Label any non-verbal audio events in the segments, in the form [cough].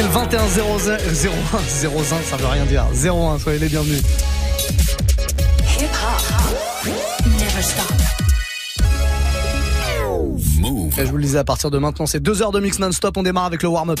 fil 21 01 01 ça veut rien dire. 01, soyez les bienvenus. Et je vous le disais, à partir de maintenant, c'est deux heures de mix non-stop. On démarre avec le warm-up.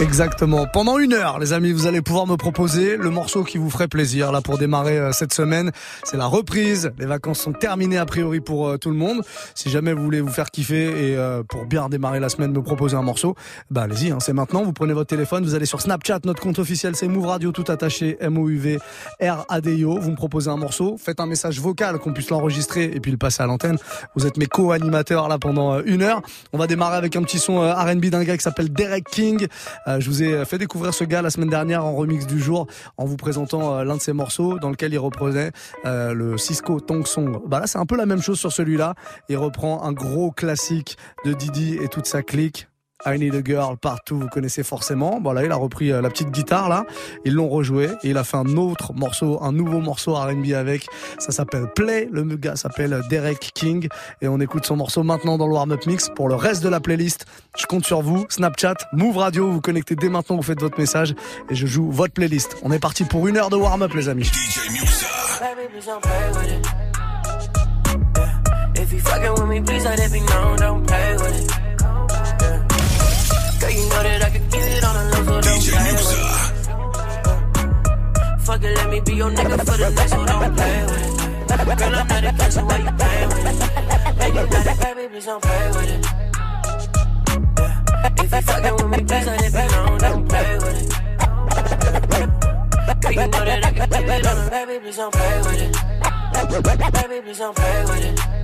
Exactement. Pendant une heure, les amis, vous allez pouvoir me proposer le morceau qui vous ferait plaisir. Là, pour démarrer euh, cette semaine, c'est la reprise. Les vacances sont terminées a priori pour euh, tout le monde. Si jamais vous voulez vous faire kiffer et euh, pour bien démarrer la semaine, me proposer un morceau, bah allez-y. Hein, c'est maintenant. Vous prenez votre téléphone, vous allez sur Snapchat. Notre compte officiel, c'est Move Radio, tout attaché, M O U V R A D I O. Vous me proposez un morceau, faites un message vocal qu'on puisse l'enregistrer et puis le passer à l'antenne. Vous êtes mes co-animateurs là pendant euh, une heure. On va démarrer avec un petit son R&B d'un gars qui s'appelle Derek King. Euh, je vous ai fait découvrir ce gars la semaine dernière en remix du jour en vous présentant euh, l'un de ses morceaux dans lequel il reprenait euh, le Cisco Tong Song. Bah là, c'est un peu la même chose sur celui-là. Il reprend un gros classique de Didi et toute sa clique. I Need a Girl partout, vous connaissez forcément. Voilà, il a repris euh, la petite guitare là, ils l'ont rejoué et il a fait un autre morceau, un nouveau morceau R&B avec. Ça s'appelle Play. Le gars s'appelle Derek King et on écoute son morceau maintenant dans le warm-up mix pour le reste de la playlist. Je compte sur vous, Snapchat, Move Radio, vous connectez dès maintenant, vous faites votre message et je joue votre playlist. On est parti pour une heure de warm-up les amis. DJ Muxa. Baby, please don't play with it. Yeah. If you fucking with me, please let it be known, don't play with it. Know that I could keep it on the low, so don't play with. Fuck it, let me be your nigga for the night, so don't play with it. Girl, I'm not a kid, so why you playing with it? Baby, got it, baby, please don't play with it. Yeah. If you fucking with me, please let it be known, don't play with it. Girl, you know that I can keep it on the baby, please don't play with it. Baby, please don't play with it.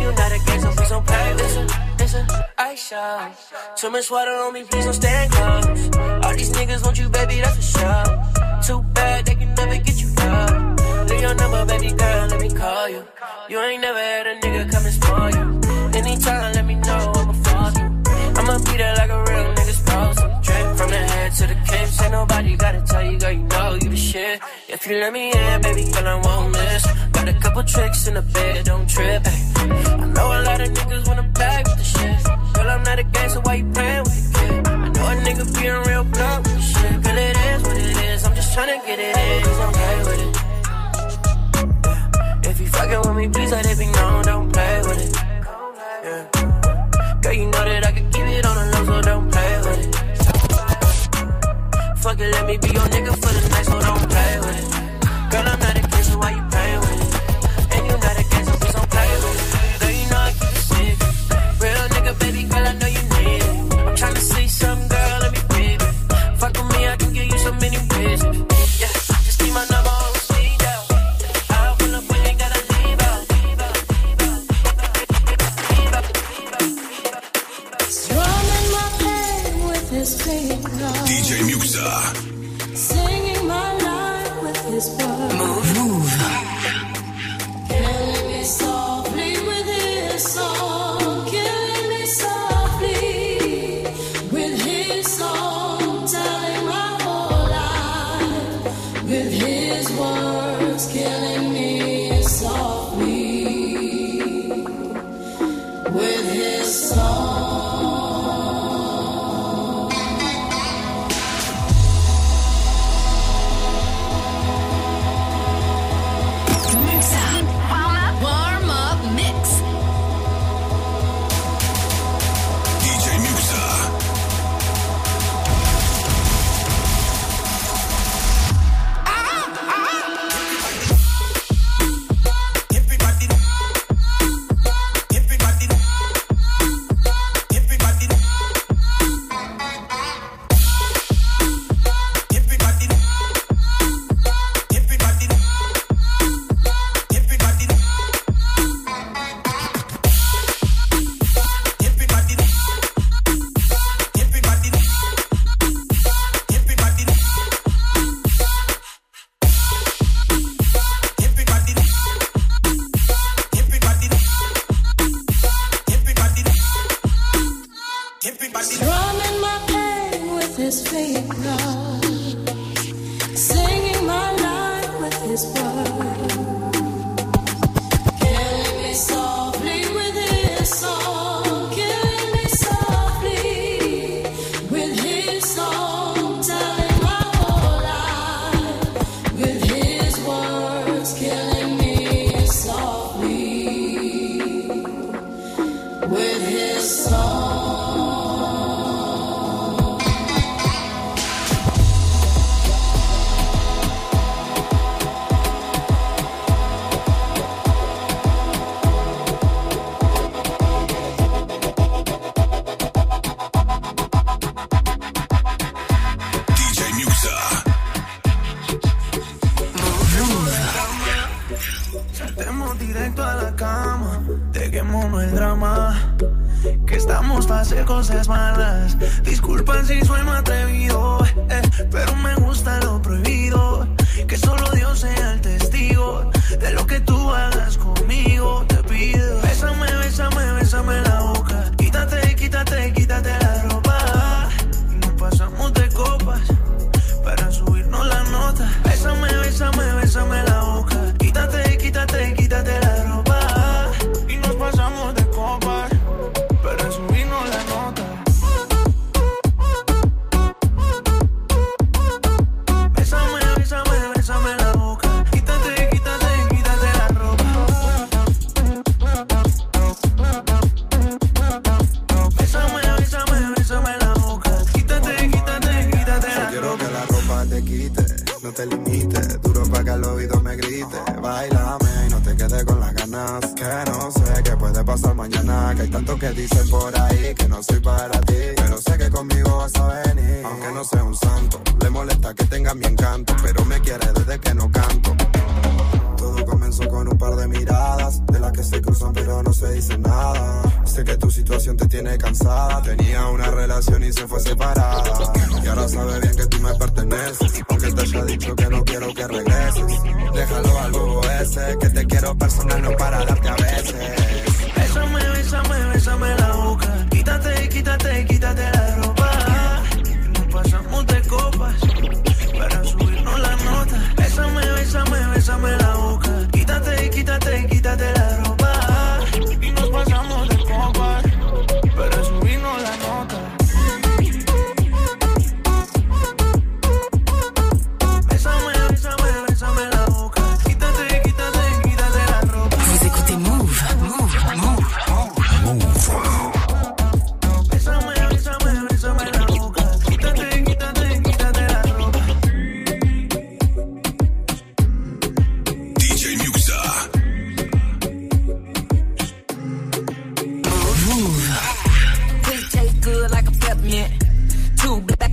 And you not a gang, so please don't play it. Listen, I shot. Too much water on me, please don't stand close. All these niggas want you, baby, that's for sure. Too bad they can never get you up. Leave your number, baby girl, let me call you. You ain't never had a nigga come and spoil you. Anytime, let me know, I'ma fuck you. I'ma be there like a real nigga supposed to. Drip from the head to the kips, ain't nobody gotta tell you, girl, you know you the shit. If you let me in, baby girl, I won't miss. Got a couple tricks in the bed, don't trip. Ay. I know a lot of niggas wanna bag with the shit. Girl, I'm not a gang, so why you playing with kid? I know a nigga being real blunt with the shit. Girl, it is what it is, I'm just tryna get it in, please don't play with it. If you fucking with me, please let it be known, don't play with it. Yeah. Girl, you know that I can keep it on the low, so don't play with it. Fuck it, let me be your nigga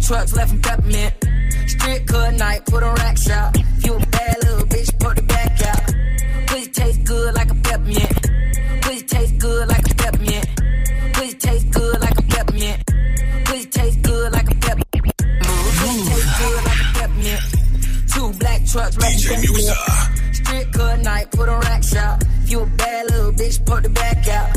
trucks left in peppermint. Strip cut night, put on rack shop. You a bad little bitch, put the back out. Pussy taste good like a peppermint. Pussy taste good like a peppermint. Pussy taste good like a peppermint. Pussy taste good like a peppermint. Pussy taste good like a peppermint. Two black trucks left DJ peppermint. Musa. Strip cut night, put on rack shop. You a bad little bitch, put the back out.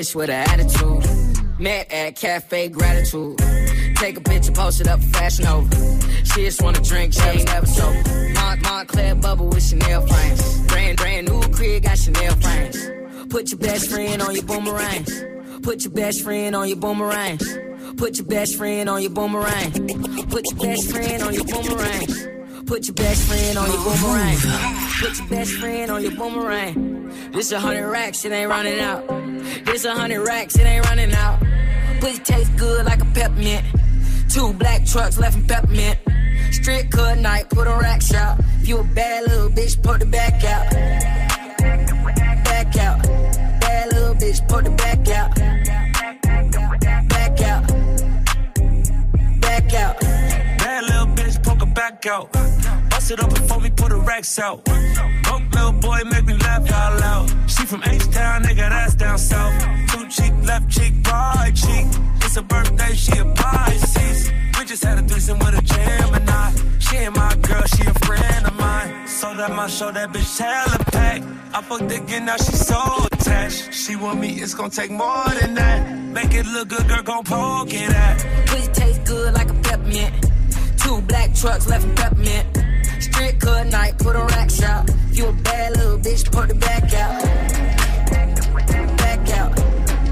Bitch with an attitude. Met at Cafe Gratitude. Take a picture, post it up, fashion over. She just wanna drink, she ain't never sober. Mont Montclair bubble with Chanel frames. Brand brand new crib, got Chanel frames. Put your best friend on your boomerangs. Put your best friend on your boomerangs. Put your best friend on your boomerang. Put your best friend on your boomerang. Put your best friend on your boomerang. Put your best friend on your boomerang. This a hundred racks, it ain't running out. This a hundred racks, it ain't running out. Pussy taste good like a peppermint. Two black trucks left in peppermint. Strip cut night, put on rack shop. If you a bad little bitch, put the back out. Back out. Bad little bitch, put the back out. Back out. Back out. Bad little bitch, poke her back out. It up before we put the racks out. Broke little boy, make me laugh out loud. She from H-Town, nigga, that's down south. Two cheek, left cheek, right cheek. It's a birthday, she a Pisces. We just had a threesome with a Gemini. She ain't my girl, she a friend of mine. So that my show, that bitch hella pack. I fucked again, now she so attached. She want me, it's gonna take more than that. Make it look good, girl, gon' poke it at. Pussy taste good like a peppermint. Two black trucks left in peppermint. Strip cut night, put on rack shop. You a bad little bitch, put the back out. Back out.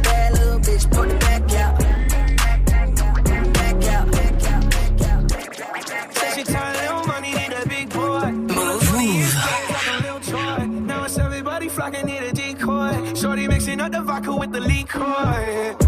Bad little bitch, put the back out. Back out. Back out. Back out. Said she tired little money, need a big boy. Move. Move. Like a little toy. Now it's everybody flocking, need a decoy. Shorty mixing up the vodka with the liquor.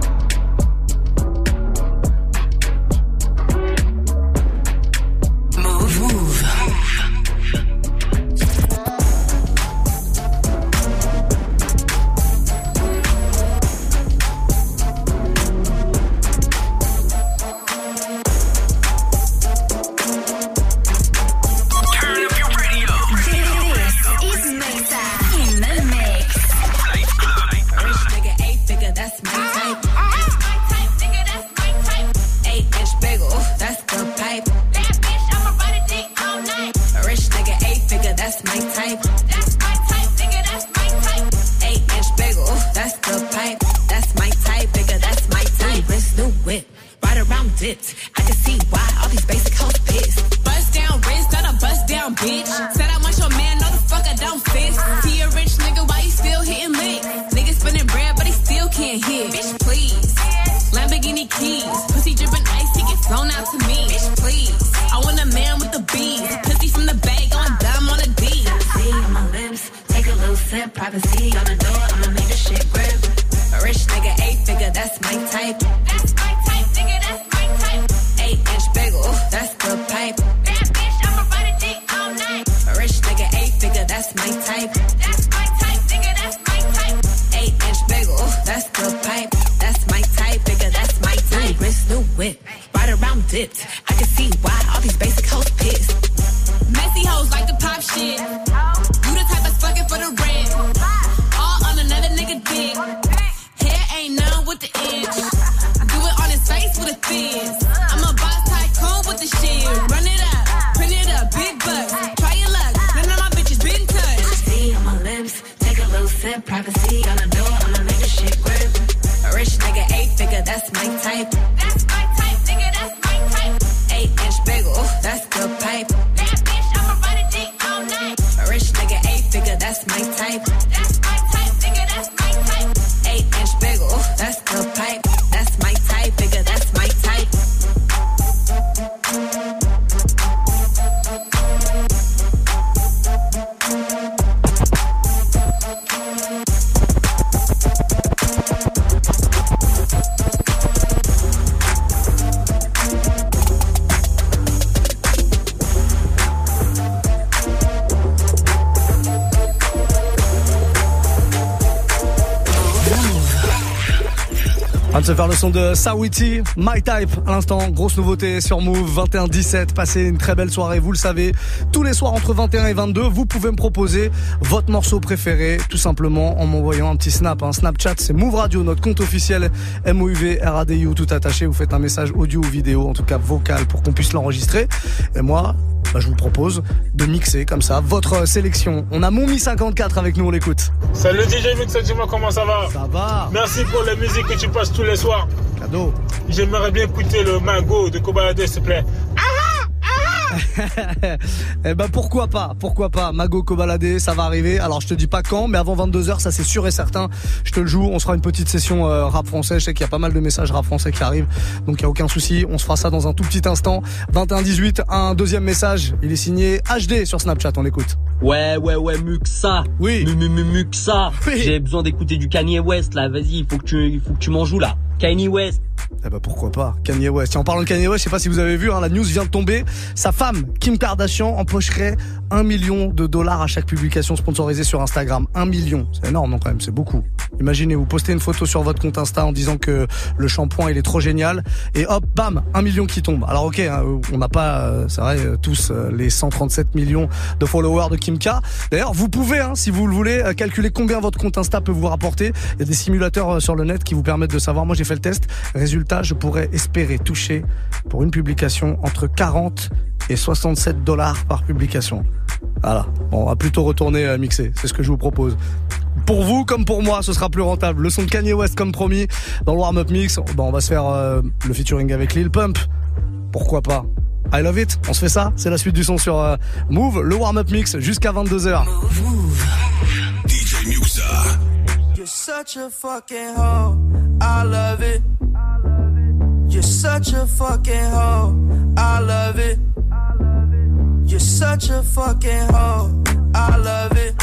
I can see why all these basic hoes pissed. Bust down wrist, not a bust down bitch. Said I want your man, no the fuck I don't fit. See a rich nigga, why you still hitting licks? Nigga spinning bread, but he still can't hit. Bitch, please. Lamborghini keys, pussy dripping ice, he get flown out to me. Bitch, please. I want a man with the bees, pussy from the bag, going dumb on a D. See my lips, take a little sip. Privacy on the type. That's my type, nigga, that's my type. Eight inch bagel, that's the pipe. That's my type, nigga, that's my type. Wrist, new whip, right around dipped. Se faire le son de Sawiti, My Type, à l'instant, grosse nouveauté sur Move, 21-17, passez une très belle soirée, vous le savez, tous les soirs entre 21 et 22, vous pouvez me proposer votre morceau préféré, tout simplement en m'envoyant un petit snap, un Snapchat, c'est Move Radio, notre compte officiel, MOUV, RADIO, tout attaché, vous faites un message audio ou vidéo, en tout cas vocal, pour qu'on puisse l'enregistrer, et moi, bah, je vous propose de mixer comme ça votre sélection. On a Moumi 54 avec nous, on l'écoute. Salut DJ Mix, dis-moi comment ça va? Ça va. Merci pour la musique que tu passes tous les soirs. Cadeau. J'aimerais bien écouter le Mango de Kobalade, s'il te plaît. [laughs] eh ben pourquoi pas, pourquoi pas. Mago Kobalade, ça va arriver. Alors je te dis pas quand, mais avant 22h, ça c'est sûr et certain. Je te le joue. On se fera une petite session euh, rap français. Je sais qu'il y a pas mal de messages rap français qui arrivent, donc il y a aucun souci. On se fera ça dans un tout petit instant. 21-18, un deuxième message. Il est signé HD sur Snapchat. On l'écoute. Ouais, ouais, ouais, Muxa. Oui. Mu, mu, mu, Muxa. Oui. J'ai besoin d'écouter du Kanye West, là. Vas-y, il faut que tu, il faut que tu m'en joues, là. Kanye West. Eh ben pourquoi pas, Kanye West. Et en parlant de Kanye West, je sais pas si vous avez vu, hein, la news vient de tomber. Sa femme, Kim Kardashian, empocherait un million de dollars à chaque publication sponsorisée sur Instagram. Un million, c'est énorme non, quand même, c'est beaucoup. Imaginez, vous postez une photo sur votre compte Insta en disant que le shampoing il est trop génial, et hop, bam, un million qui tombe. Alors ok, hein, on n'a pas, euh, c'est vrai, euh, tous euh, les 137 millions de followers de Kim K. D'ailleurs, vous pouvez, hein, si vous le voulez, calculer combien votre compte Insta peut vous rapporter. Il y a des simulateurs sur le net qui vous permettent de savoir. Moi, j'ai fait le test. Je pourrais espérer toucher pour une publication entre 40 et 67 dollars par publication. Voilà. Bon, on va plutôt retourner euh, mixer. C'est ce que je vous propose. Pour vous comme pour moi, ce sera plus rentable. Le son de Kanye West comme promis dans le warm-up mix. Bon, on va se faire euh, le featuring avec Lil Pump. Pourquoi pas? I love it. On se fait ça. C'est la suite du son sur euh, Move, le warm-up mix jusqu'à 22h. DJ Muxa. You're such a fucking hoe. I love it. You're such a fucking hoe. I love it. You're such a fucking hoe. I love it.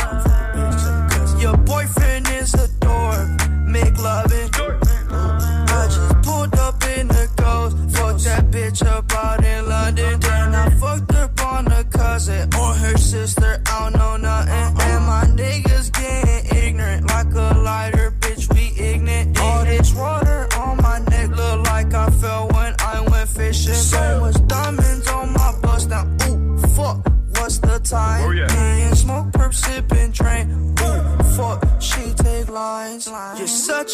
Your boyfriend is a dork. Make love it. I just pulled up in the ghost. Fucked that bitch up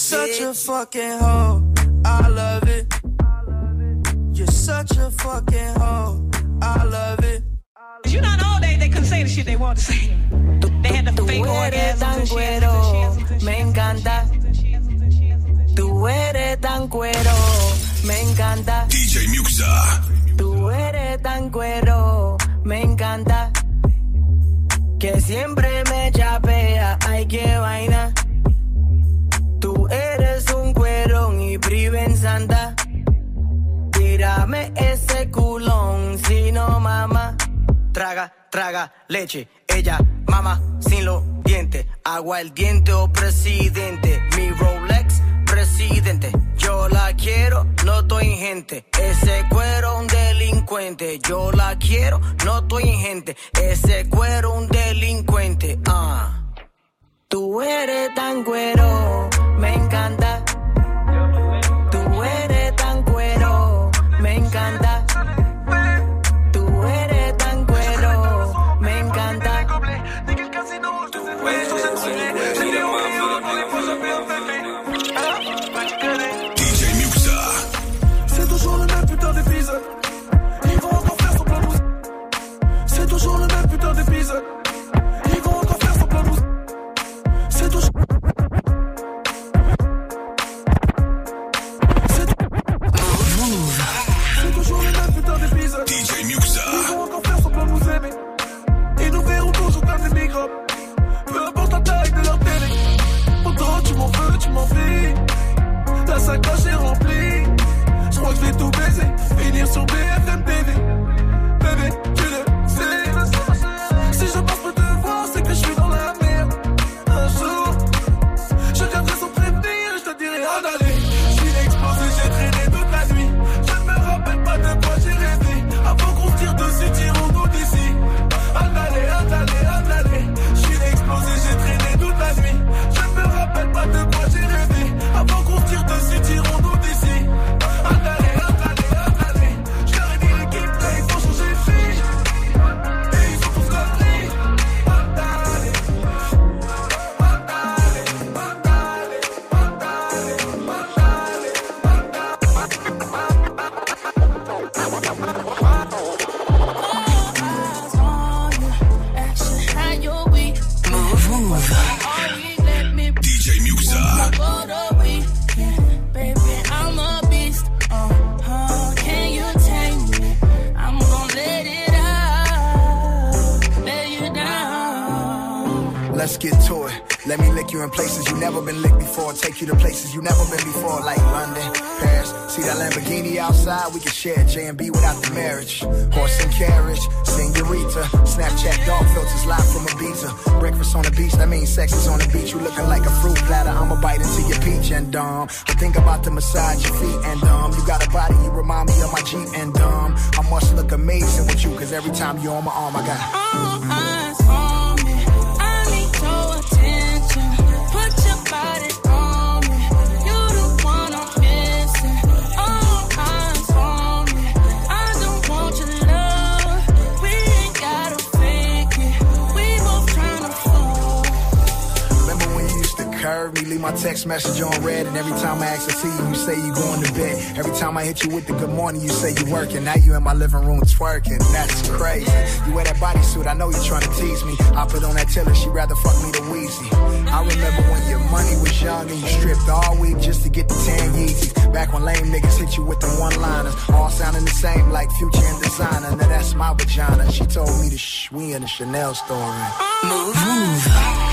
You're such a fucking hoe. I love it. You're such a fucking hoe. I love it. You know, in the old days they couldn't say the shit they wanted to say. They had the fake orgasms and shit. me encanta. Tú eres tan cuero, me encanta. DJ Muxa. Tú eres tan cuero, me encanta. Que siempre me chapea, ay que vaina. Tú eres un cuerón y priven santa. Tírame ese culón, si no mama. Traga, traga leche, ella mama sin los dientes. Agua el diente o presidente. Mi Rolex, presidente. Yo la quiero, no estoy gente. Ese cuero un delincuente. Yo la quiero, no estoy gente. Ese cuero un delincuente. Ah. Tú eres tan cuero, me encanta. Tú eres tan cuero, me encanta. Beside your feet and um, you got a body, you remind me of my Jeep and um, I must look amazing with you, cause every time you're on my arm, I got. Oh, I Text message on red, and every time I ask to see you, you say you going to bed. Every time I hit you with the good morning, you say you working. Now you in my living room twerking. That's crazy. You wear that bodysuit, I know you trying to tease me. I put on that Taylor, she rather fuck me to Weezy. I remember when your money was young and you stripped all week just to get the tan Yeezys. Back when lame niggas hit you with the one liners, all sounding the same like future and designer. Now that's my vagina. She told me to shh, we in a Chanel store. Move. Move.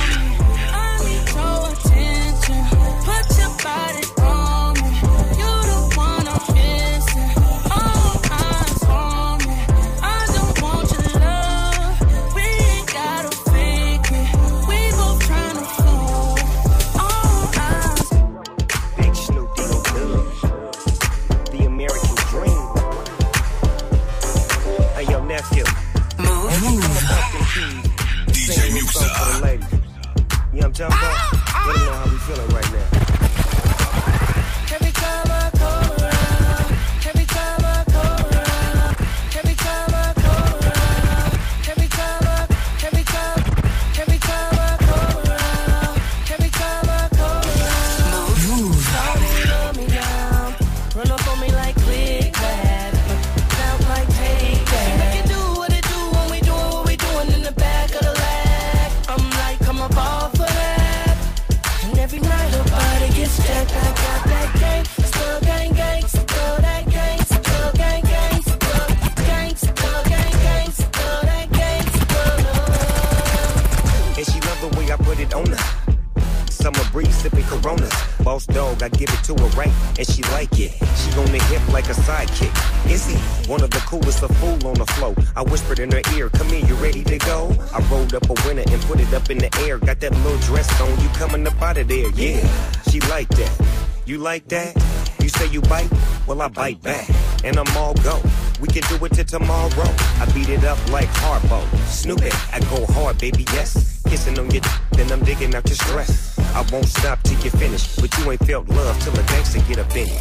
like that? You say you bite? Well, I bite back. And I'm all go. We can do it till tomorrow. I beat it up like Harpo. Snoop it, I go hard, baby, yes. Kissing on your then I'm digging out your stress. I won't stop till you finish. But you ain't felt love till a gangster get up in it.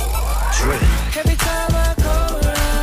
Dream. Every time I go around,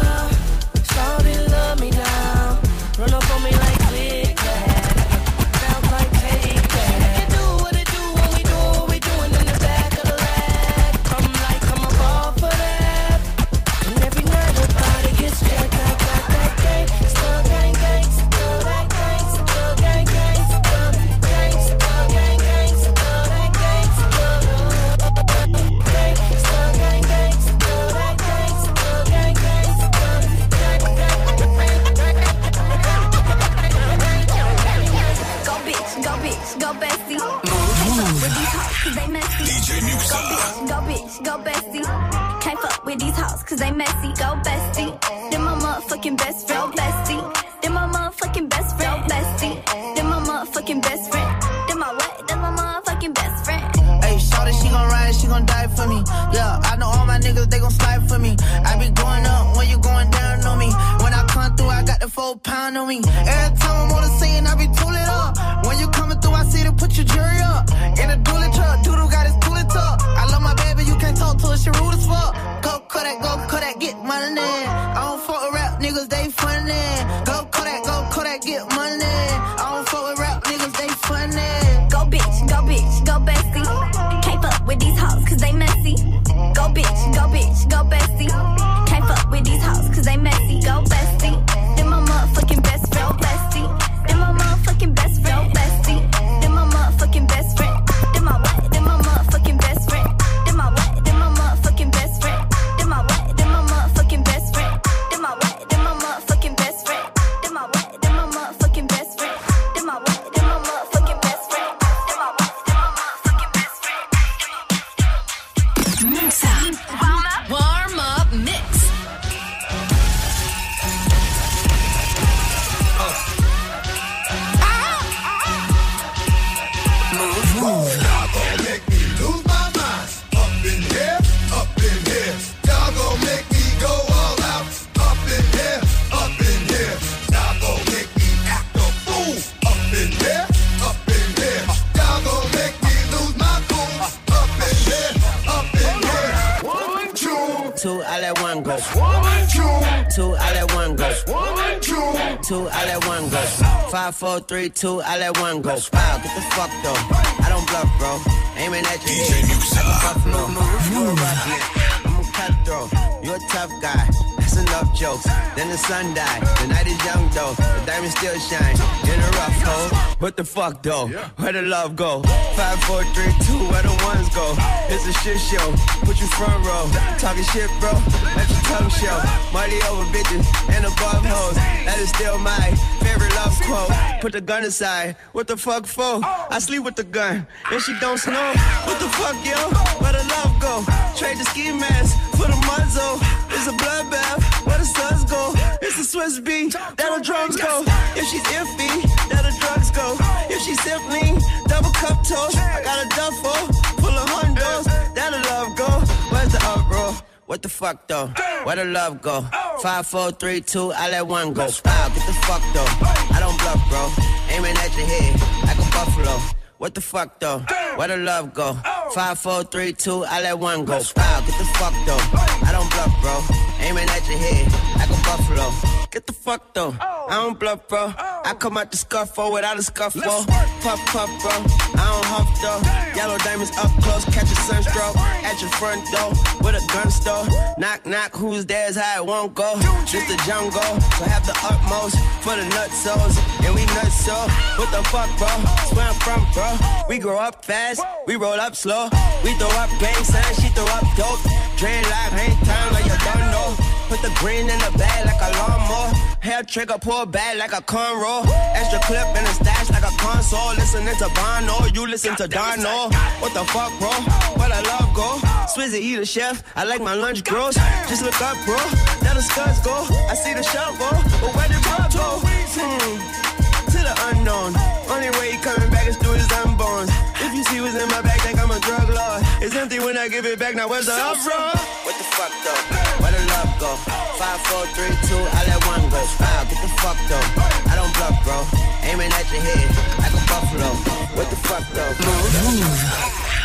four, three, two, I let one go. Wow, get the fuck though. I don't bluff, bro. Aiming at your head. Like a buffalo. You a. I'm a cutthroat. You're a tough guy. That's enough jokes. Then the sun died. The night is young though. The diamond still shine. In a rough hole. What the fuck though? Where the love go? Five, four, three, two. Where the ones go? It's a shit show. Put you front row. Talking shit, bro. Let your tongue show. Money over bitches and above hoes. That is still my favorite love quote. Put the gun aside. What the fuck for? I sleep with the gun. And she don't snow. What the fuck, yo? Where the love go? Trade the ski mask for the muzzle. It's a bloodbath. Where the suns go? It's a Swiss beat. That the drums go. If she's iffy, that the drugs go. If she's simply double cup toast, I got a duffel full of hundos. That the love go. Where's the uproar? What the fuck though? Where the love go? Five, four, three, two, I let one go. Wow, get the fuck though. I don't bluff, bro. Aiming at your head like a buffalo. What the fuck though? Where the love go? Five, four, three, two, I let one go. Wow, get the fuck though. I don't bluff, bro. Aiming at your head like buffalo. Get the fuck though. I don't bluff, bro. I come out the scuffle oh, without a scuffle. Oh. Puff, puff, bro. I don't huff though. Yellow diamonds up close, catch a sunstroke at your front door with a gun store. Knock, knock, who's there's how it won't go. Just the jungle, so have the utmost for the nutsos. And we nuts so. What the fuck, bro? That's where I'm from, bro. We grow up fast, we roll up slow. We throw up gang signs, she throw up dope. Drain like hang time like you don't know. Put the green in the bag like a lawnmower. Hair trigger, pull back like a cornrow. Extra clip in the stash like a console. Listening to Bono, you listen to Darno. What the fuck, bro? Where the love go? Swizzy eat a chef. I like my lunch gross. Just look up, bro. Let the scuds go. I see the shovel, but where did blood go? Hmm. To the unknown. Only way he coming back is through his unborn. If you see what's in my bag, think I'm a drug lord. It's empty when I give it back. Now where's the uproar? What the fuck though? Where the love go? Five, four, three, two, I let one go. Wow, get the fuck though. I don't bluff, bro. Aiming at your head like a buffalo. What the fuck though?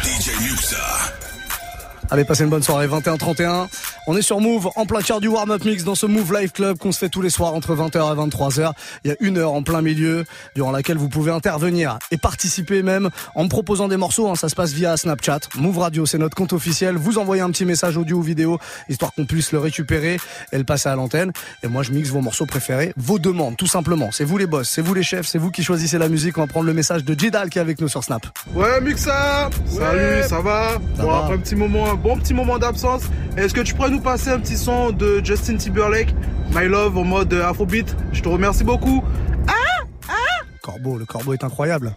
DJ Muxa. Allez, passez une bonne soirée, 21-31. On est sur Move, en plein cœur du warm-up mix dans ce Move Live Club qu'on se fait tous les soirs entre 20h et 23h. Il y a une heure en plein milieu durant laquelle vous pouvez intervenir et participer même en me proposant des morceaux. hein. ça se passe via Snapchat. Move Radio, c'est notre compte officiel. Vous envoyez un petit message audio ou vidéo histoire qu'on puisse le récupérer et le passer à l'antenne. Et moi, je mixe vos morceaux préférés, vos demandes, tout simplement. C'est vous les boss, c'est vous les chefs, c'est vous qui choisissez la musique. On va prendre le message de Jidal qui est avec nous sur Snap. Ouais, Muxa Salut, ça va? Ça Bon, va. après un petit moment, bon petit moment d'absence, est-ce que tu pourrais nous passer un petit son de Justin Timberlake, My Love, en mode euh, Afrobeat? Je te remercie beaucoup. Corbeau, le corbeau est incroyable.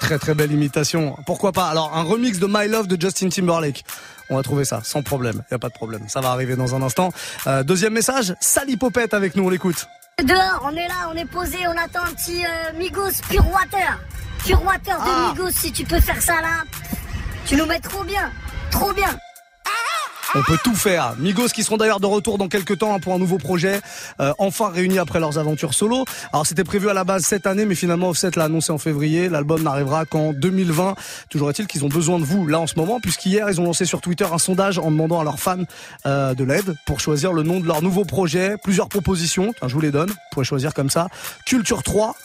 Très très belle imitation. Pourquoi pas? Alors un remix de My Love de Justin Timberlake. On va trouver ça sans problème. Y a pas de problème. Ça va arriver dans un instant. Euh, deuxième message. Sally Popette avec nous. On l'écoute. Dehors, on est là, on est posé, on attend un petit euh, Migos Pure Water. Pure Water de Ah. Migos, si tu peux faire ça là. Tu nous mets trop bien, trop bien. On peut tout faire. Migos qui seront d'ailleurs de retour dans quelques temps hein, pour un nouveau projet, euh, enfin réunis après leurs aventures solo. Alors c'était prévu à la base cette année, mais finalement Offset l'a annoncé en février. L'album n'arrivera qu'en 2020. Toujours est-il qu'ils ont besoin de vous là en ce moment, puisqu'hier ils ont lancé sur Twitter un sondage en demandant à leurs fans euh, de l'aide pour choisir le nom de leur nouveau projet. Plusieurs propositions, Tiens, je vous les donne. Vous pouvez choisir comme ça. Culture 3,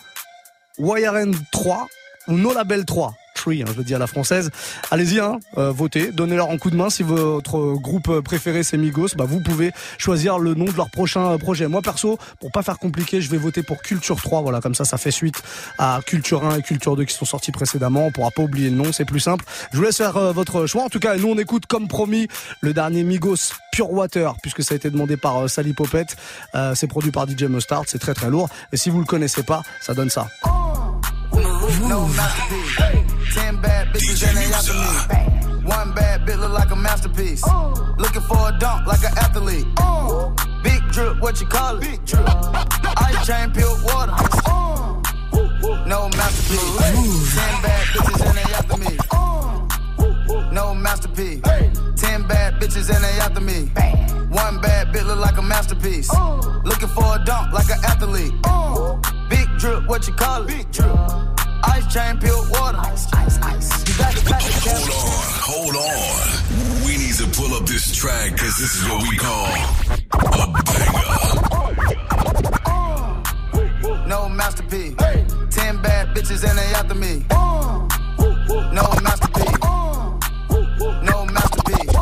YRN 3 ou No Label 3. Hein, je dis à la française. Allez-y, hein, euh, votez, donnez-leur un coup de main. Si votre groupe préféré c'est Migos, bah, vous pouvez choisir le nom de leur prochain projet. Moi perso, pour pas faire compliqué, je vais voter pour Culture 3. Voilà, comme ça, ça fait suite à Culture 1 et Culture 2 qui sont sortis précédemment. On pourra pas oublier le nom, c'est plus simple. Je vous laisse faire euh, votre choix. En tout cas, nous on écoute comme promis le dernier Migos Pure Water, puisque ça a été demandé par euh, Sally Popette. C'est produit par DJ Mustard, c'est très très lourd. Et si vous le connaissez pas, ça donne ça. Ten bad bitches and they after me. One bad bitch look like a masterpiece. Looking for a dunk like an athlete. Big drip, what you call it? Big drip. [laughs] Ice chain, pure water. No masterpiece. Ten bad bitches and they after me. No masterpiece. Ten bad bitches and they after me. One bad bitch look like a masterpiece. Looking for a dunk like an athlete. Big drip, what you call it? Big drip. Ice chain, pure water. Ice, ice, ice. You got the pack Hold on, hold on. We need to pull up this track because this is what we call a banger. No masterpiece. Ten bad bitches and they after me. No masterpiece. No masterpiece.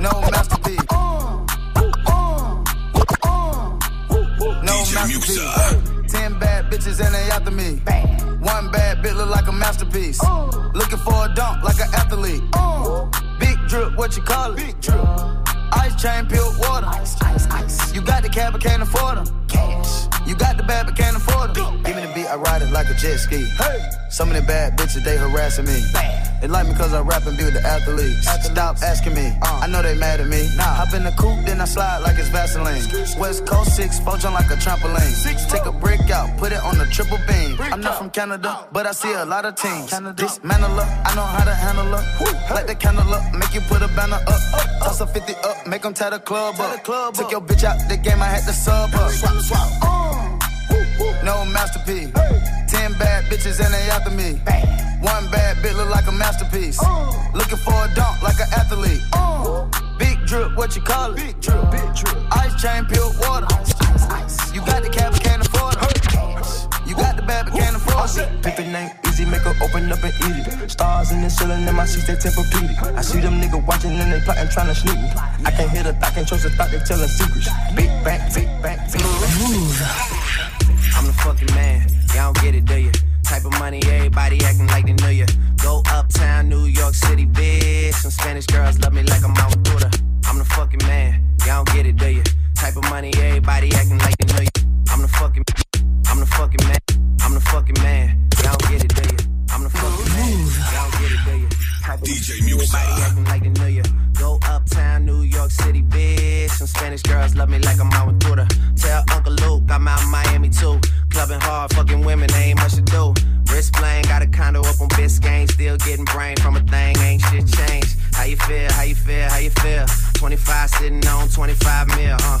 No masterpiece. No masterpiece. Ten bad bitches and they after me. One bad bitch look like a masterpiece. Looking for a dunk like an athlete. Big drip, what you call it? Big drip. Uh, ice chain, pure water. Ice, ice, ice. You got the cab, but can't afford them. Cash. You got the bad, but can't afford them. Give me the beat, I ride it like a jet ski. Hey. Some of the bad bitches, they harassing me. They like me cause I rap and be with the athletes. Stop asking me, I know they mad at me. Hop in the coupe, then I slide like it's Vaseline. West Coast 6, four jump like a trampoline. Six, Take a brick out, put it on the triple beam. I'm not from Canada, but I see a lot of teams. Dismantle her, I know how to handle her. Light the candle up, make you put a banner up. Toss a 50 up, make them tie the club up. Took your bitch out the game, I had to sub up. Swap, swap. No masterpiece. Ten bad bitches and they after me. One bad bitch look like a masterpiece. Looking for a dunk like an athlete. Big drip, what you call it? Big drip, big drip. Ice chain, pure water. You got the cab, but can't afford it. You got the bad, but can't afford it. Pick the name easy, make her open up and eat it. Stars in the ceiling in my seats, they Tempur-Pedic. I see them niggas watching and they plotting, trying to sneak me. I can't hear the thought, can't trust the thought, they telling secrets. Big bang, big bang, big bang. I'm the fucking man. Y'all don't get it, do you? Type of money, everybody acting like they knew you. Go uptown, New York City, bitch. Some Spanish girls love me like I'm out Buddha. I'm the fucking man. Y'all don't get it, do you? Type of money, everybody acting like they know you. I'm the fucking, I'm the fucking man. I'm the fucking man. Y'all don't get it, do you? I'm the fucking man. Y'all don't get it, do you? Type of DJ Everybody acting like they know you. Go uptown, New York City, bitch. Some Spanish girls love me like I'm out with Buddha. Tell Uncle Luke I'm out in Miami too. Clubbing hard, fucking women, ain't much to do. Wrist playing, got a condo up on Biscayne. Still getting brain from a thing, ain't shit changed. How you feel, how you feel, how you feel? 25 sitting on 25 mil, uh.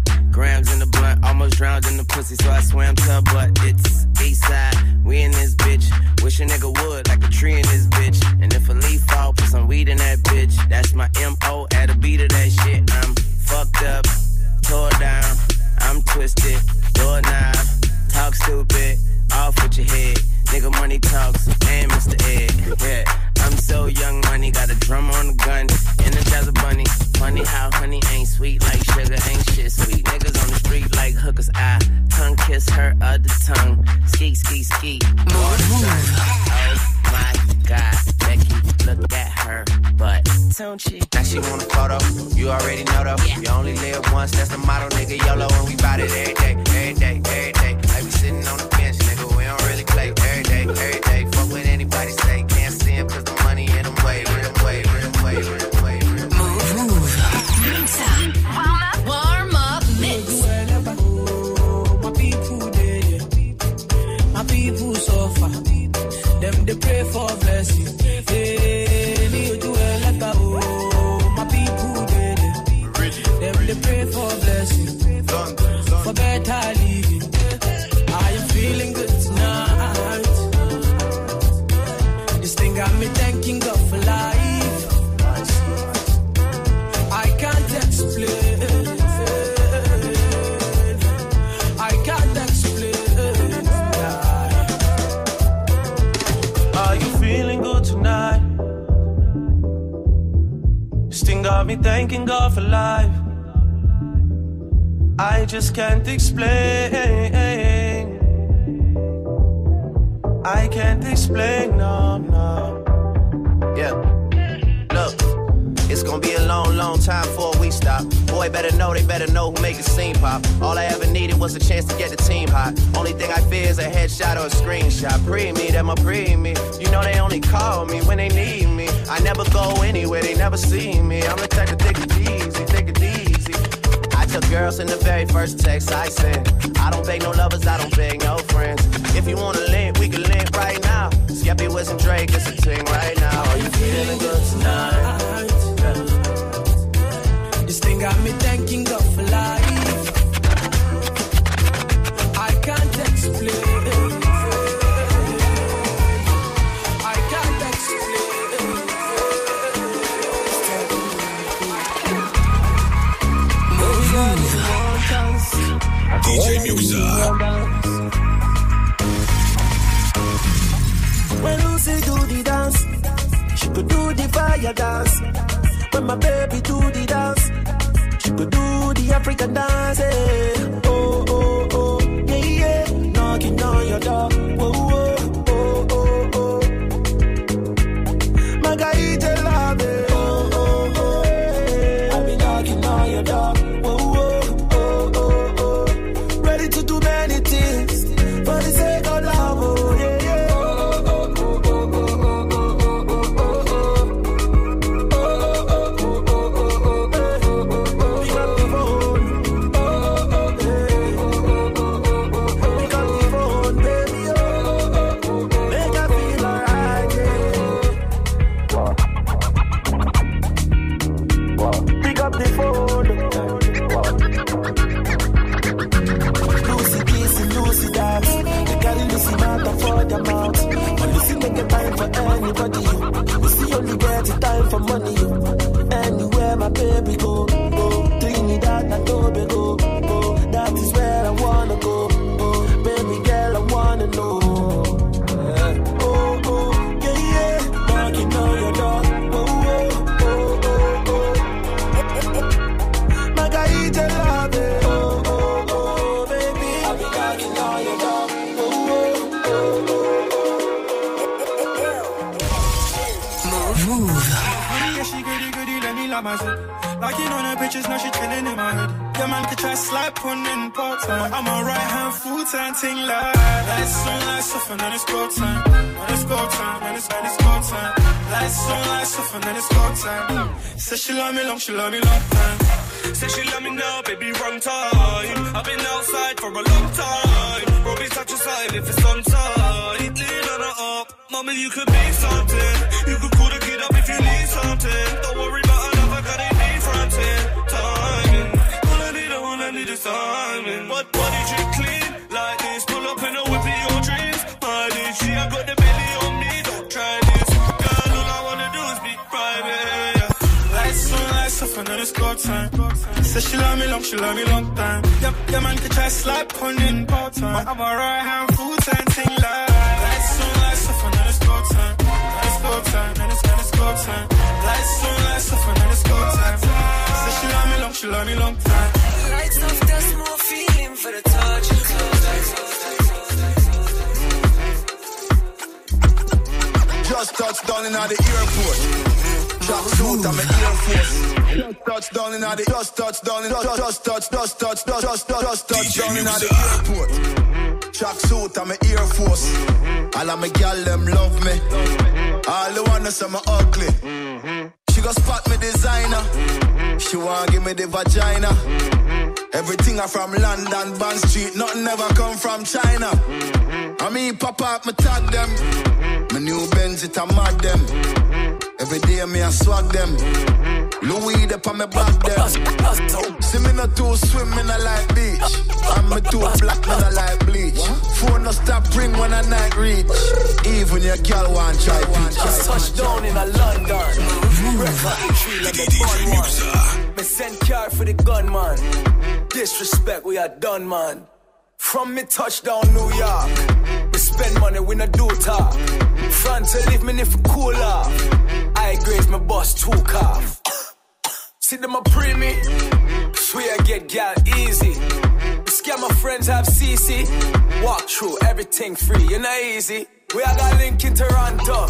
grams in the blunt, almost drowned in the pussy, so I swam to her butt. It's east side, we in this bitch. Wish a nigga would, like a tree in this bitch. And if a leaf fall, put some weed in that bitch. That's my make the scene pop. All I ever needed was a chance to get the team hot. Only thing I fear is a headshot or a screenshot. Pre me, them a pre me. You know they only call me when they need me. I never go anywhere, they never see me. I'm the type to take it easy, take it easy. I took girls in the very first text I sent. I don't beg no lovers, I don't beg no friends. If you wanna link, we can link right now. Skeppy, Wiz, and Drake, it's a thing right now. Are you feeling good tonight? This thing got me thanking God for life. I can't explain. I can't DJ Muxa. When Lucy do the dance, she could do the fire dance. When my baby do the dance, do the African dance. Try slap on in part time. I'm a right hand full time thing like Lights on, lights off, and then it's go time. Then it's go time, then it's, then it's go time. Lights on, lights off, and then it's go time. Say she love me long, she love me long time. Say she love me now, baby, wrong time. I've been outside for a long time. Robbie touch aside if it's on time. Lean on her up, mama, you could be something. You could call the kid up if you need something. This? My this, I got the belly on me. Don't try this, girl. All I wanna do is be. Lights on, lights off, time. She love me long, she love me long time. Yep, yeah, man, can try slap on in part time. I'm a right hand full time thing like. Lights on, lights off, another score time. Another score time, another another score time. Lights on, lights off, another score time. Said she love me long, she love me long time. Just touched down in the airport. Track suit, I'm an Air Force. Just touched down in the just touched down in just just touch just touch just just just touch down in the airport. Track suit, I'm an Air Force. All of my gal them love me. All the wanna say me ugly. She go spot me designer. She wanna give me the vagina. Everything I from London, Bond Street, nothing ever come from China. I mean, pop up, me tag them. My new Benz, it a mad them. Every day me I swag them. Louis up on me back them. See me no too swim, me no like beach. I'm me too black, me no like bleach. Phone no stop ring when I night reach. Even your girl want try peach. Just touched down in a London. Record like a bun one. Me send car for the gunman. Disrespect, we are done, man. From me touchdown New York. We spend money, we not do talk. Front to leave me if cool off. I grades my boss two calf. See them a pre me. Swear I get gal easy. Scare my friends have CC. Walk through everything free, you know easy. We are got link in Toronto.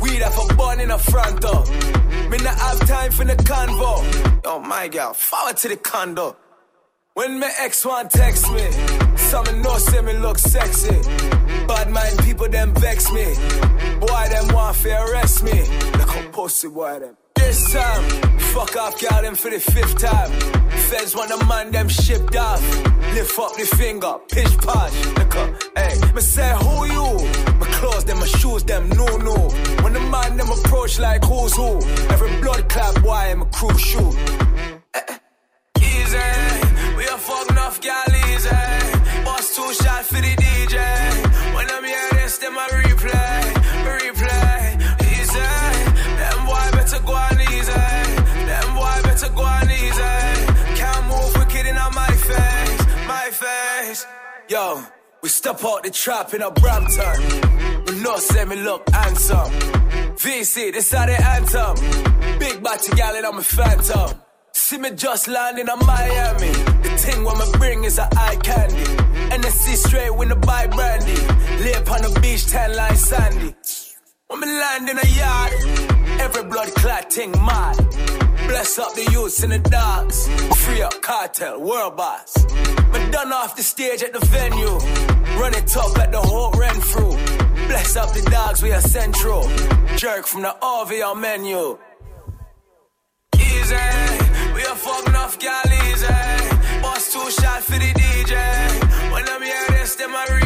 We have a bun in the front door. Me not have time for the convo. Oh my god, forward to the condo. When my ex one text me, some know say me look sexy. Bad mind people them vex me. Boy them want to arrest me. Look how pussy boy them. This time, fuck off, got them for the fifth time. Feds want a man them shipped off. Lift up the finger, pitch posh. Look up, hey, me say who you? My clothes, them, my shoes, them, no, no. When the man them approach like who's who. Every blood clap, boy, I'm a crew step out the trap in a Brampton. We know say me look handsome. VC, this how the anthem. Big body gal and I'm a phantom. See me just landing on Miami. The thing what me bring is a eye candy. NSC straight when the buy brandy. Lay on the beach, tan like sandy. When me land in a yard, every blood clot thing mad. Bless up the youths in the dogs. Free up cartel, world boss. Me done off the stage at the venue. Run it up at the whole rent through. Bless up the dogs, we are central. Jerk from the RV on menu. Easy, we a fuck enough gal easy. Boss two shot for the DJ. When I'm here, this them a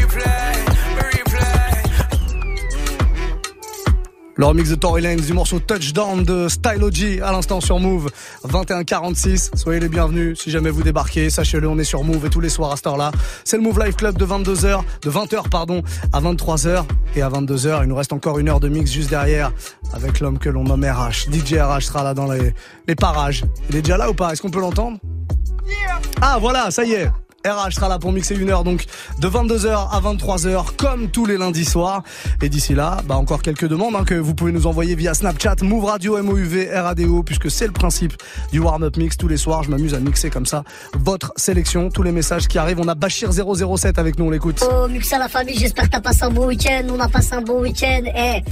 Le remix de Tory Lanez du morceau Touchdown de Style OG à l'instant sur Move 2146. Soyez les bienvenus si jamais vous débarquez. Sachez-le, on est sur Move et tous les soirs à cette heure-là. C'est le Move Live Club de 22h, de 20h pardon, à 23h et à 22h. Il nous reste encore une heure de mix juste derrière avec l'homme que l'on nomme RH. DJ RH sera là dans les, les parages. Il est déjà là ou pas? Est-ce qu'on peut l'entendre? Ah voilà, ça y est. RH sera là pour mixer une heure donc de 22h à 23h comme tous les lundis soirs. Et d'ici là, bah encore quelques demandes hein, que vous pouvez nous envoyer via Snapchat, Move Radio, MOUV, RADO, puisque c'est le principe du warm-up mix. Tous les soirs, je m'amuse à mixer comme ça votre sélection, tous les messages qui arrivent. On a Bachir 007 avec nous, on l'écoute. Oh, Muxa la famille, j'espère que t'as passé un bon week-end. On a passé un bon week-end. Eh,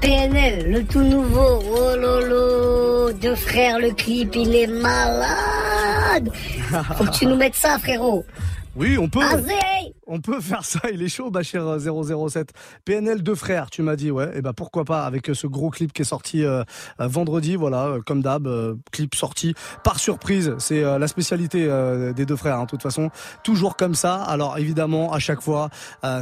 PNL, le tout nouveau. Oh lolo, deux frères, le clip, il est malade. Faut que tu nous mettes ça, frérot. Oui, on peut. Azé On peut faire ça, il est chaud, Bachir euh, 007. PNL deux frères, tu m'as dit, ouais. Et bah pourquoi pas avec euh, ce gros clip qui est sorti euh, euh, vendredi, voilà, comme d'hab, clip sorti par surprise. C'est la spécialité des deux frères, hein, de toute façon, toujours comme ça. Alors évidemment, à chaque fois,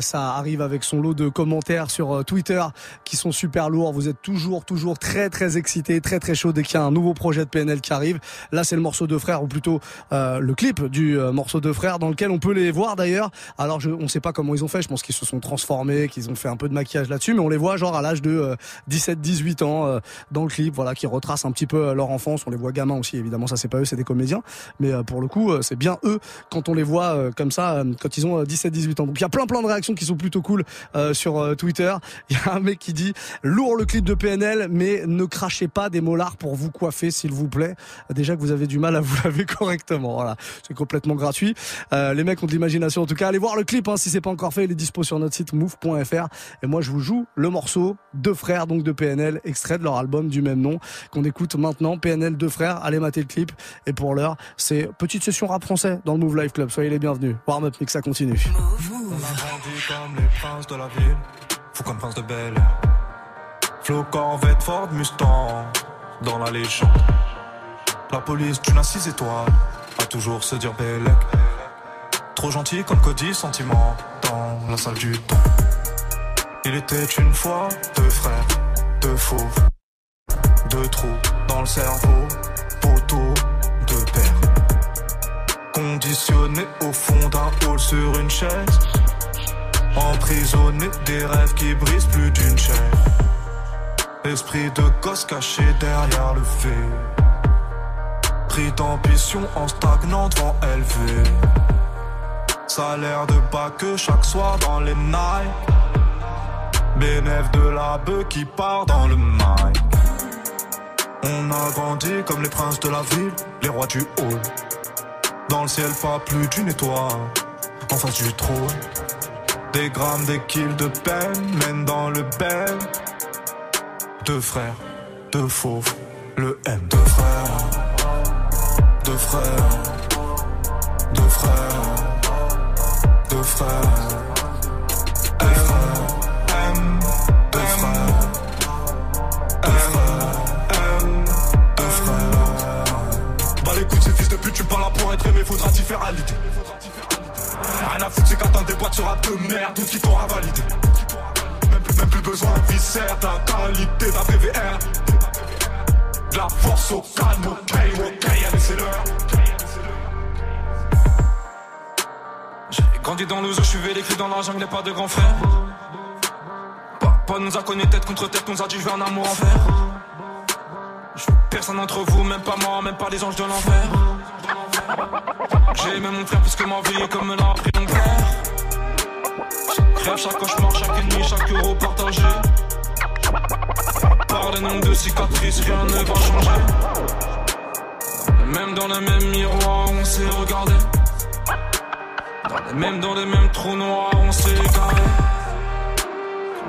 ça arrive avec son lot de commentaires sur Twitter qui sont super lourds. Vous êtes toujours, toujours très, très excités, très, très chaud dès qu'il y a un nouveau projet de PNL qui arrive. Là, c'est le morceau deux frères, ou plutôt le clip du morceau deux frères, dans lequel on peut les voir d'ailleurs. Alors, je, on sait pas comment ils ont fait. Je pense qu'ils se sont transformés, qu'ils ont fait un peu de maquillage là-dessus, mais on les voit genre à l'âge de euh, 17-18 ans euh, dans le clip, voilà, qui retrace un petit peu euh, leur enfance. On les voit gamins aussi, évidemment. Ça, c'est pas eux, c'est des comédiens, mais euh, pour le coup, euh, c'est bien eux quand on les voit euh, comme ça, euh, quand ils ont euh, 17-18 ans. Donc, il y a plein, plein de réactions qui sont plutôt cool euh, sur euh, Twitter. [laughs] Il y a un mec qui dit lourd le clip de PNL, mais ne crachez pas des molars pour vous coiffer, s'il vous plaît. Déjà que vous avez du mal à vous laver [laughs] correctement. Voilà, c'est complètement gratuit. Euh, les mecs ont de l'imagination en tout cas. Allez voir le clip hein, si c'est pas encore fait. Il est dispo sur notre site move.fr. Et moi, je vous joue le morceau Deux frères donc de PNL, extrait de leur album du même nom qu'on écoute maintenant. PNL Deux frères. Allez mater le clip. Et pour l'heure, c'est petite session rap français dans le Move Life Club. Soyez les bienvenus. Warm up, mix, ça continue. On a comme les de la ville, comme de Mustang, dans la légende. La police d'une à six étoiles, a toujours se dire Bellec. Trop gentil comme Cody, sentiment, dans la salle du temps. Il était une fois deux frères, deux fauves, deux trous dans le cerveau, poteau, deux pères. Conditionné au fond d'un hall sur une chaise. Emprisonné des rêves qui brisent plus d'une chaîne. Esprit de gosse caché derrière le fait. Pris d'ambition en stagnant devant élevé. Salaire de bas que chaque soir dans les nights. Bénéf de la bœuf qui part dans le mic. On a grandi comme les princes de la ville, les rois du hall. Dans le ciel, pas plus d'une étoile. En face du trône. Des grammes, des kills de peine mènent dans le bel. Deux frères, deux fauves, le M. Deux frères, deux frères, deux frères, Bah les couilles, ces fils de pute, tu parles là pour être aimé, faudra t'y faire à. Rien à foutre, c'est qu'attendre des boîtes sur rap de merde, tout qui t'aura validé. Même plus, même plus besoin de viscère, de la qualité d'un PVR. De la force au calme, ok, ok, allez, c'est l'heure. Grandi dans le zoo, je suis vécu dans la jungle, pas de grand frère. Papa nous a connus tête contre tête, nous a dit je veux un amour. Je veux personne d'entre vous, même pas moi, même pas les anges de l'enfer. J'ai aimé mon frère plus que ma vie, comme me l'a appris mon père. Chaque rêve, chaque cauchemar, chaque nuit, chaque euro partagé. Par le nombre de cicatrices, rien ne va changer. Même dans le même miroir, on s'est regardé. Mêmes, dans les mêmes trous noirs, on s'est égaré.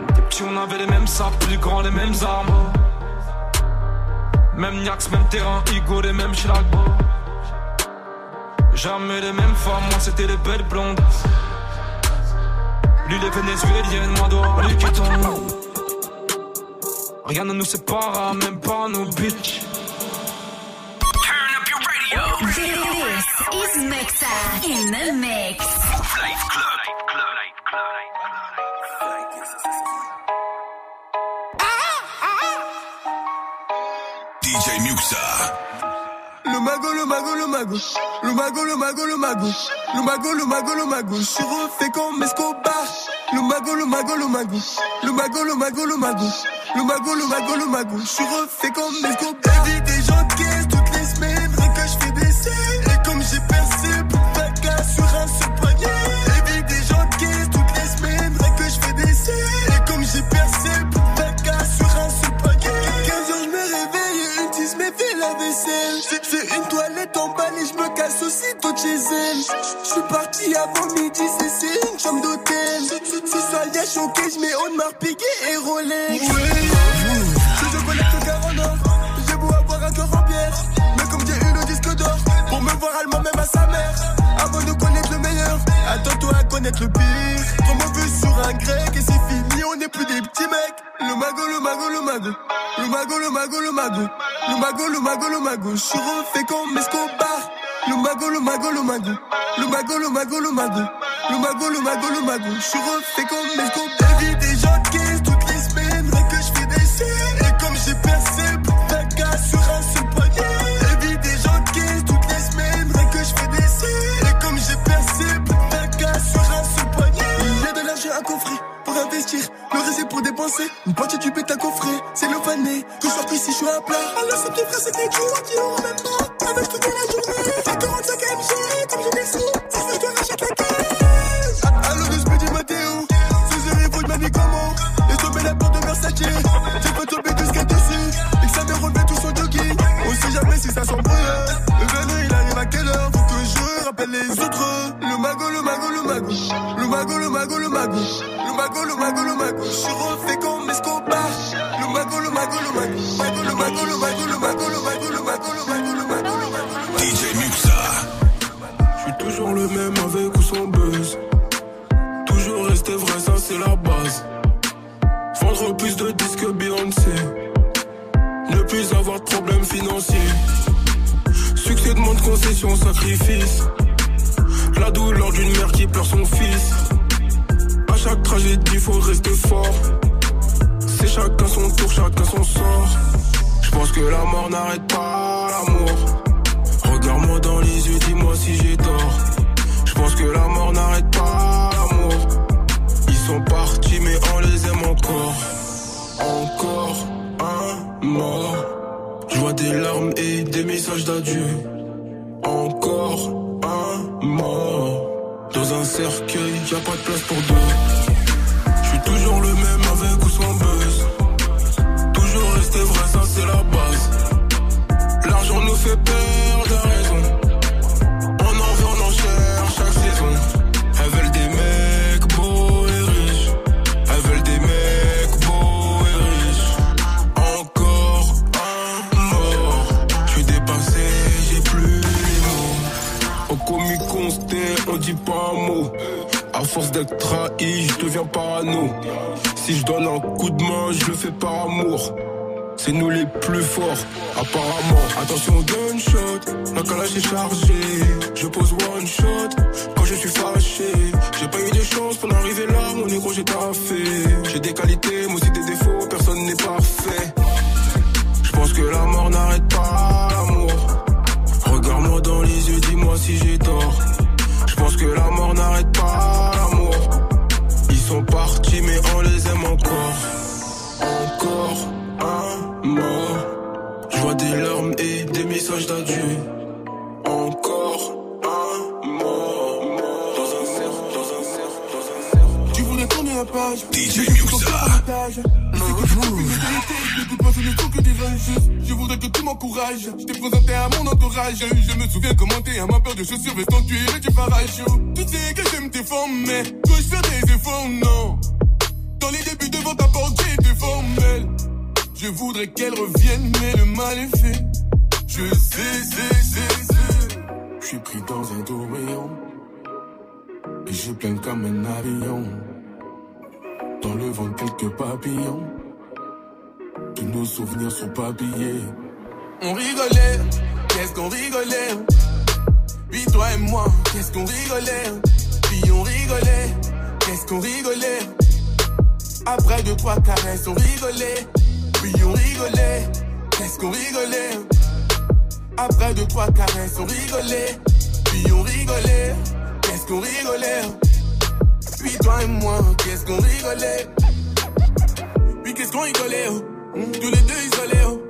Était petits, on avait les mêmes sables, plus grands, les mêmes armes. Même Niax, même terrain, Igo, les mêmes schlags. Jamais les mêmes femmes, moi c'était les belles blondes. Lui les vénézuéliennes, moi dehors les quittons. Rien ne nous sépare, même pas nos bitches. Mixa in the mix. DJ Muxa. Le mago, le mago, le mago. Le mago, le mago, le mago. Le mago, le mago, le mago. Je suis refait comme Escobar. Le mago, le mago, le mago. Le mago, le mago, le mago. Le mago, le mago, le mago. Je suis refait comme Escobar. Vie des gens toutes les semaines. Rien que je fais baisser. Chez elle. Je suis parti avant midi, c'est une chambre d'hôtel. Si ça y est choqué, je mets Audemars Piguet et Rolex. Si je connecte le cœur en or, j'ai beau avoir un cœur en pierre. Mais comme j'ai eu le disque d'or, pour me voir allemand même à sa mère. Avant de connaître le meilleur, attends-toi à connaître connaître le pire. Trop mauvais sur un grec et c'est fini, on n'est plus des petits mecs. Le mago, le mago, le mago. Le mago, le mago, le mago. Le mago, le mago, le mago. Je suis refait comme Escobar. Le mago, le mago, le mago. Le mago, le mago, le mago. Je suis refait comme Escobar. Vie des gens de caisse toutes les semaines, rien que je fais des scènes. Et comme j'ai percé bout de caca sur un seul poignet. Vie des gens de caisse toutes les semaines, rien que je fais des scènes. Et comme j'ai percé bout de caca sur un seul poignet. Il y a de l'argent à coffrer pour investir. Le reste pour dépenser. Une partie du bête à coffrer, c'est le fané. Que je sois ici, je suis à plat. Alors c'est tes frères, c'est jours qui auront même pas. Cercueil, y a pas de place pour deux. Je suis toujours le même avec ou sans buzz. Toujours rester vrai, ça c'est la base. L'argent nous fait perdre dit pas un mot. À force d'être trahi, je deviens parano. Si je donne un coup de main, je le fais par amour. C'est nous les plus forts, apparemment. Attention gunshot, la calage est chargée. Je pose one shot quand je suis fâché. J'ai pas eu de chance pour arriver là, mon négro j'ai taffé. J'ai des qualités, mais aussi des défauts, personne n'est parfait. Je pense que la mort n'arrête pas l'amour. Regarde-moi dans les yeux, dis-moi si j'ai tort. Encore un mort. Je vois des larmes et des messages d'adieu. Encore un mort. Dans un cercle, dans un cercle, dans un cercle. Tu voulais tourner la page. DJ Muxa. injustes. Je voudrais que tu m'encourages. Je t'ai présenté à mon entourage. Je me souviens comment t'es à ma peur de chaussures vestant tu et tu parachutes. Tu sais que j'aime tes formes, mais que je fais des efforts, non. Dans les débuts devant ta porte, Je voudrais qu'elle revienne, mais le mal est fait. Je sais, sais, sais, sais. Je suis pris dans un tourbillon. Et je plaine comme un avion. Dans le vent, quelques papillons. Tous nos souvenirs sont papillés. On rigolait, qu'est-ce qu'on rigolait? Puis toi et moi, qu'est-ce qu'on rigolait? Puis on rigolait, qu'est-ce qu'on rigolait? Après deux, trois caresses, on rigolait. Puis on rigolait, qu'est-ce qu'on rigolait? Après deux, trois caresses, on rigolait. Puis on rigolait, qu'est-ce qu'on rigolait? Puis toi et moi, qu'est-ce qu'on rigolait? Puis qu'est-ce qu'on rigolait? Tous les deux isolés. oh.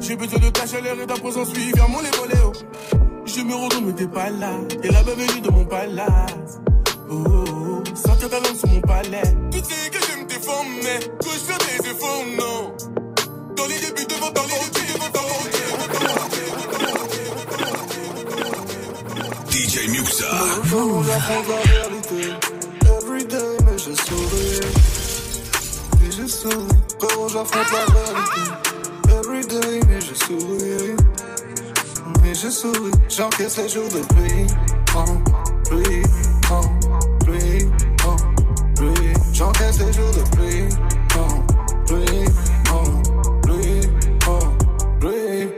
J'ai besoin de ta chaleur et ta présence, oui, viens mon évolé. oh. Je me retourne, mais t'es pas là. T'es la bienvenue de mon palace. Oh, oh, oh. Sortir ta langue sur mon palais. Formes, mais que je fais des efforts, non. Dans les débuts devant ta porte, devant ta DJ Muxa. Frérot, j'apprends la réalité. Everyday, mais je souris. Mais je souris. Frérot, j'affronte la réalité. Everyday, mais je souris. Mais je souris. J'encaisse les jours de pluie. En pluie, en pluie. J'encaisse les jours de pluie, oh, pluie, oh, pluie, oh, pluie.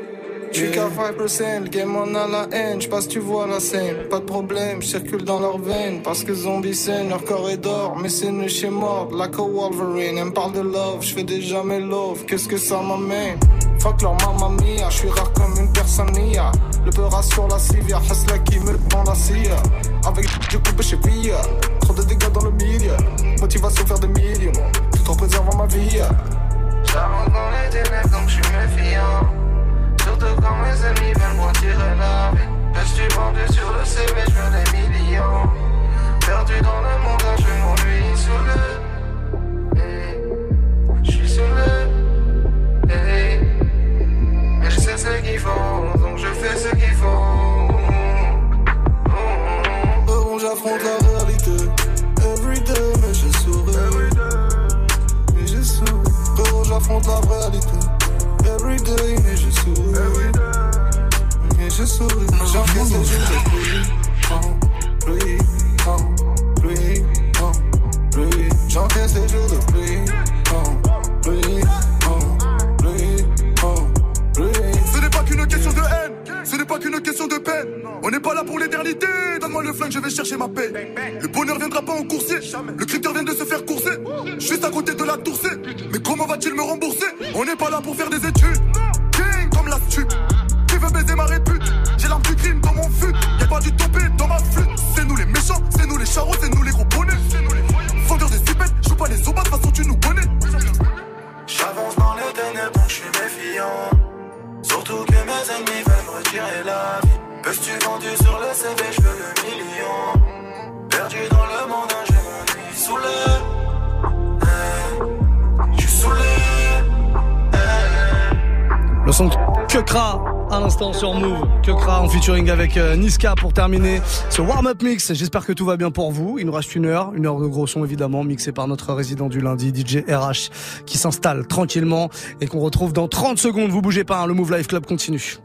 J'suis qu'à 5%, le game en a la haine, j'passe tu vois la scène, pas de problème, j'circule dans leurs veines, parce que zombies saignent, leur corps est d'or, mais c'est nu chez mort, like a Wolverine, elle parle de love, j'fais déjà mes love, qu'est-ce que ça m'amène? Fuck leur mamma mia, j'suis rare comme une personne nia. Le beurre sur la civia, Hasla qui me prend la scie. Avec du coupe chez de dégâts dans le milieu. Motivation faire des millions, tout en préservant ma vie. La réalité. Everyday, mais je souris. Mais je souris. J'encaisse les jours de pluie. Pluie, pluie, pluie. J'encaisse les jours de pluie. Pluie, pluie, pluie. Ce n'est pas qu'une question de haine, ce n'est pas qu'une question de peine. On n'est pas là pour l'éternité, donne-moi le flingue, je vais chercher ma paix. Le bonheur viendra pas en coursier, le critère vient de se faire courser. Juste à côté de la toursée, va-t-il me rembourser? On n'est pas là pour faire des études. Kekra à l'instant sur Move. Kekra en featuring avec euh, Niska pour terminer ce warm-up mix. J'espère que tout va bien pour vous. Il nous reste une heure, une heure de gros son évidemment, mixé par notre résident du lundi, DJ RH, qui s'installe tranquillement et qu'on retrouve dans 30 secondes. Vous bougez pas, hein, le Move Life Club continue.